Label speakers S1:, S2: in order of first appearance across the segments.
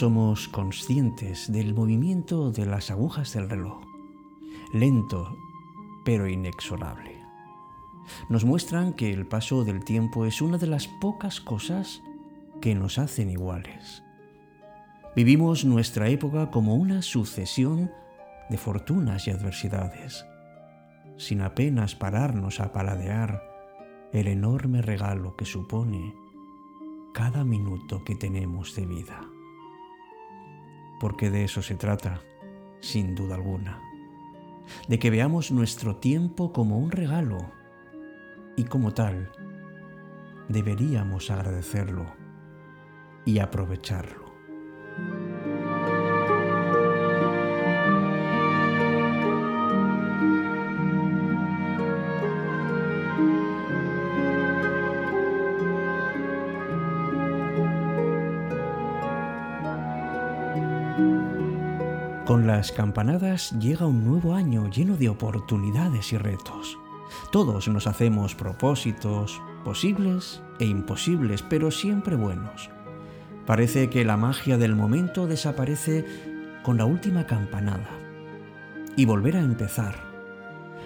S1: somos conscientes del movimiento de las agujas del reloj, lento pero inexorable. Nos muestran que el paso del tiempo es una de las pocas cosas que nos hacen iguales. Vivimos nuestra época como una sucesión de fortunas y adversidades, sin apenas pararnos a paladear el enorme regalo que supone cada minuto que tenemos de vida. Porque de eso se trata, sin duda alguna, de que veamos nuestro tiempo como un regalo y como tal deberíamos agradecerlo y aprovecharlo. Con las campanadas llega un nuevo año lleno de oportunidades y retos. Todos nos hacemos propósitos, posibles e imposibles, pero siempre buenos. Parece que la magia del momento desaparece con la última campanada y volver a empezar,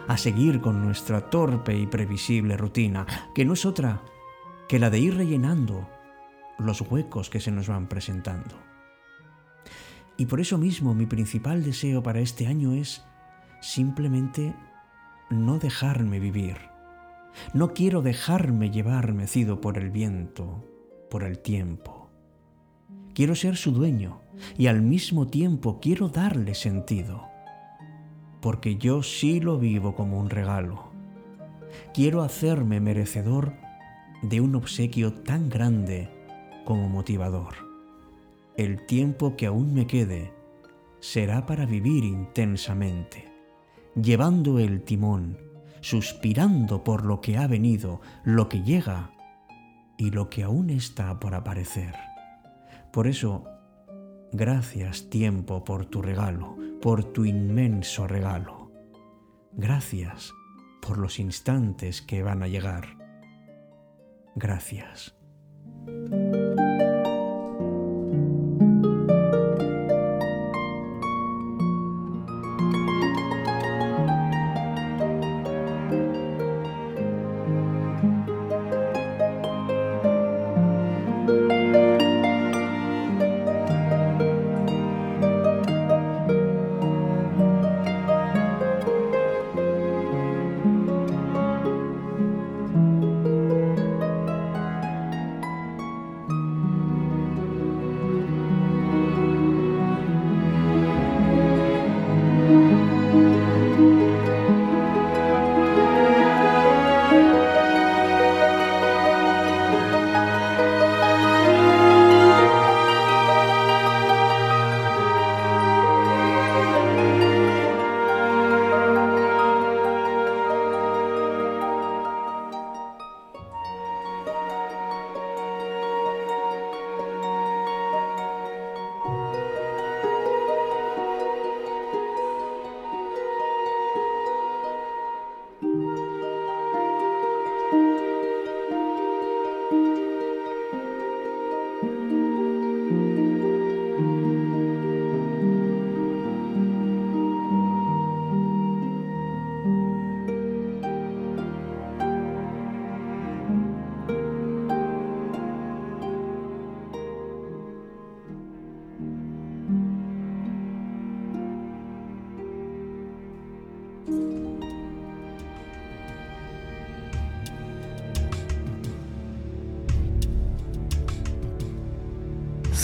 S1: a seguir con nuestra torpe y previsible rutina, que no es otra que la de ir rellenando los huecos que se nos van presentando. Y por eso mismo mi principal deseo para este año es simplemente no dejarme vivir. No quiero dejarme llevar mecido por el viento, por el tiempo. Quiero ser su dueño y al mismo tiempo quiero darle sentido, porque yo sí lo vivo como un regalo. Quiero hacerme merecedor de un obsequio tan grande como motivador. El tiempo que aún me quede será para vivir intensamente, llevando el timón, suspirando por lo que ha venido, lo que llega y lo que aún está por aparecer. Por eso, gracias tiempo por tu regalo, por tu inmenso regalo. Gracias por los instantes que van a llegar. Gracias.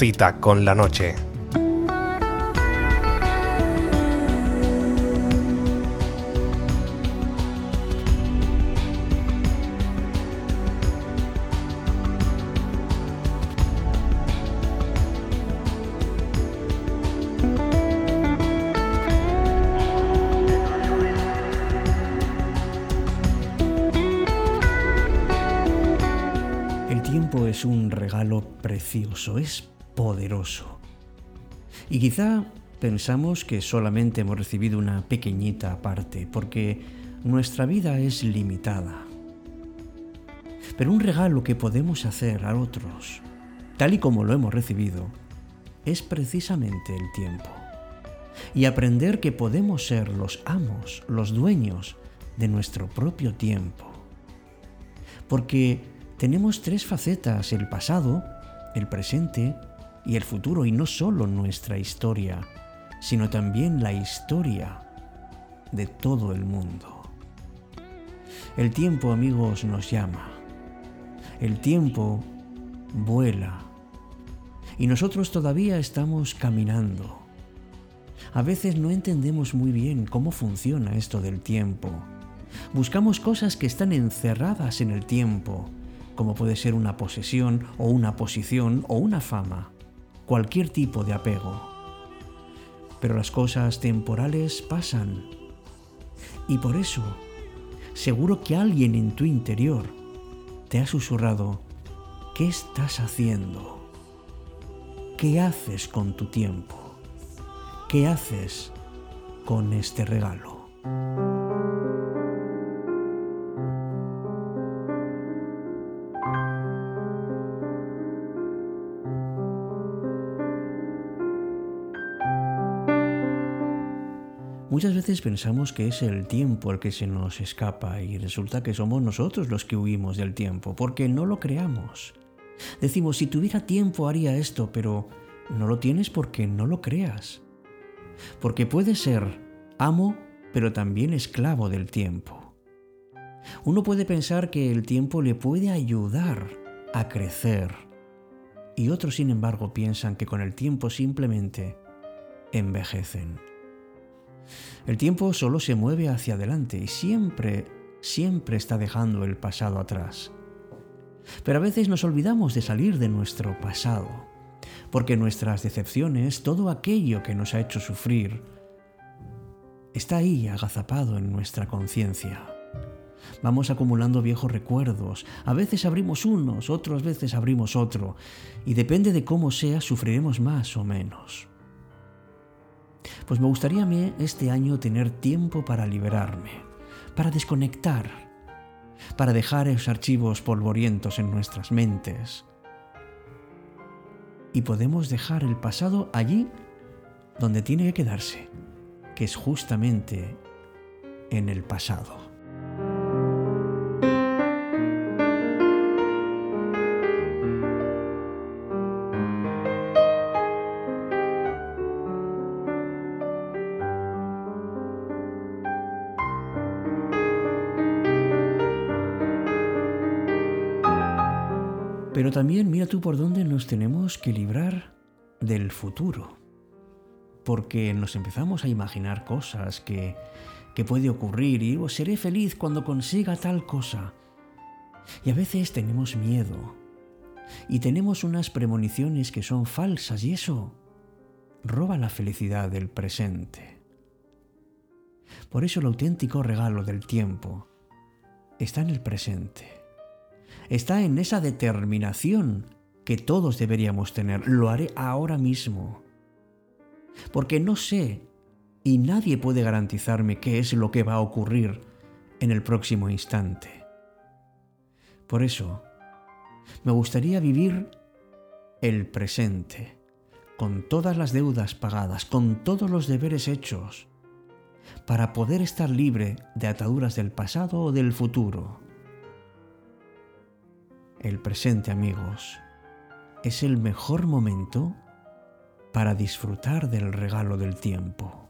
S2: Cita con la noche.
S1: El tiempo es un regalo precioso, es poderoso. Y quizá pensamos que solamente hemos recibido una pequeñita parte, porque nuestra vida es limitada. Pero un regalo que podemos hacer a otros, tal y como lo hemos recibido, es precisamente el tiempo. Y aprender que podemos ser los amos, los dueños de nuestro propio tiempo. Porque tenemos tres facetas, el pasado, el presente y el futuro, y no solo nuestra historia, sino también la historia de todo el mundo. El tiempo, amigos, nos llama. El tiempo vuela. Y nosotros todavía estamos caminando. A veces no entendemos muy bien cómo funciona esto del tiempo. Buscamos cosas que están encerradas en el tiempo, como puede ser una posesión o una posición o una fama, cualquier tipo de apego. Pero las cosas temporales pasan. Y por eso, seguro que alguien en tu interior te ha susurrado, ¿qué estás haciendo? ¿Qué haces con tu tiempo? ¿Qué haces con este regalo? Muchas veces pensamos que es el tiempo el que se nos escapa y resulta que somos nosotros los que huimos del tiempo, porque no lo creamos. Decimos, si tuviera tiempo haría esto, pero no lo tienes porque no lo creas. Porque puedes ser amo, pero también esclavo del tiempo. Uno puede pensar que el tiempo le puede ayudar a crecer y otros, sin embargo, piensan que con el tiempo simplemente envejecen. El tiempo solo se mueve hacia adelante y siempre, siempre está dejando el pasado atrás. Pero a veces nos olvidamos de salir de nuestro pasado, porque nuestras decepciones, todo aquello que nos ha hecho sufrir, está ahí agazapado en nuestra conciencia. Vamos acumulando viejos recuerdos, a veces abrimos unos, otras veces abrimos otro, y depende de cómo sea, sufriremos más o menos. Pues me gustaría a mí este año tener tiempo para liberarme, para desconectar, para dejar esos archivos polvorientos en nuestras mentes. Y podemos dejar el pasado allí donde tiene que quedarse, que es justamente en el pasado. Pero también mira tú por dónde nos tenemos que librar del futuro. Porque nos empezamos a imaginar cosas que, que puede ocurrir y oh, seré feliz cuando consiga tal cosa. Y a veces tenemos miedo. Y tenemos unas premoniciones que son falsas y eso roba la felicidad del presente. Por eso el auténtico regalo del tiempo está en el presente está en esa determinación que todos deberíamos tener. Lo haré ahora mismo. Porque no sé y nadie puede garantizarme qué es lo que va a ocurrir en el próximo instante. Por eso, me gustaría vivir el presente, con todas las deudas pagadas, con todos los deberes hechos, para poder estar libre de ataduras del pasado o del futuro el presente amigos, es el mejor momento para disfrutar del regalo del tiempo.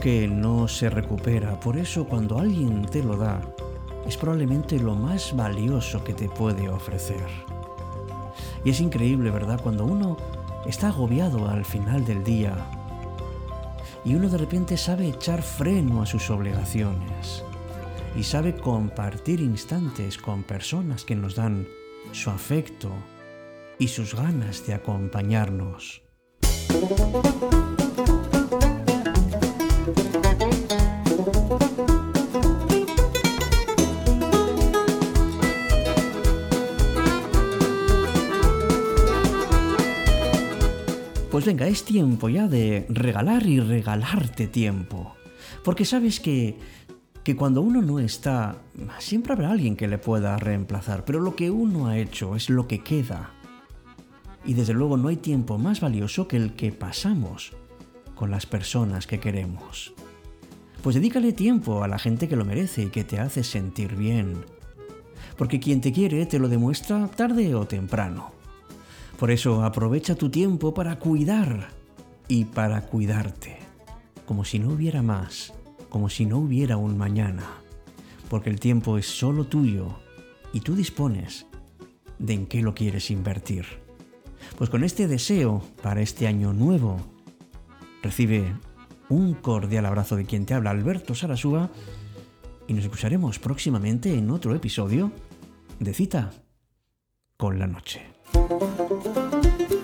S1: Que no se recupera, por eso cuando alguien te lo da, es probablemente lo más valioso que te puede ofrecer. Y es increíble, ¿verdad? Cuando uno está agobiado al final del día y uno de repente sabe echar freno a sus obligaciones y sabe compartir instantes con personas que nos dan su afecto y sus ganas de acompañarnos. Venga, es tiempo ya de regalar y regalarte tiempo. Porque sabes que, que cuando uno no está, siempre habrá alguien que le pueda reemplazar, pero lo que uno ha hecho es lo que queda. Y desde luego no hay tiempo más valioso que el que pasamos con las personas que queremos. Pues dedícale tiempo a la gente que lo merece y que te hace sentir bien. Porque quien te quiere te lo demuestra tarde o temprano. Por eso aprovecha tu tiempo para cuidar y para cuidarte, como si no hubiera más, como si no hubiera un mañana, porque el tiempo es solo tuyo y tú dispones de en qué lo quieres invertir. Pues con este deseo para este año nuevo, recibe un cordial abrazo de quien te habla, Alberto Sarasúa, y nos escucharemos próximamente en otro episodio de Cita con la Noche. Thank you.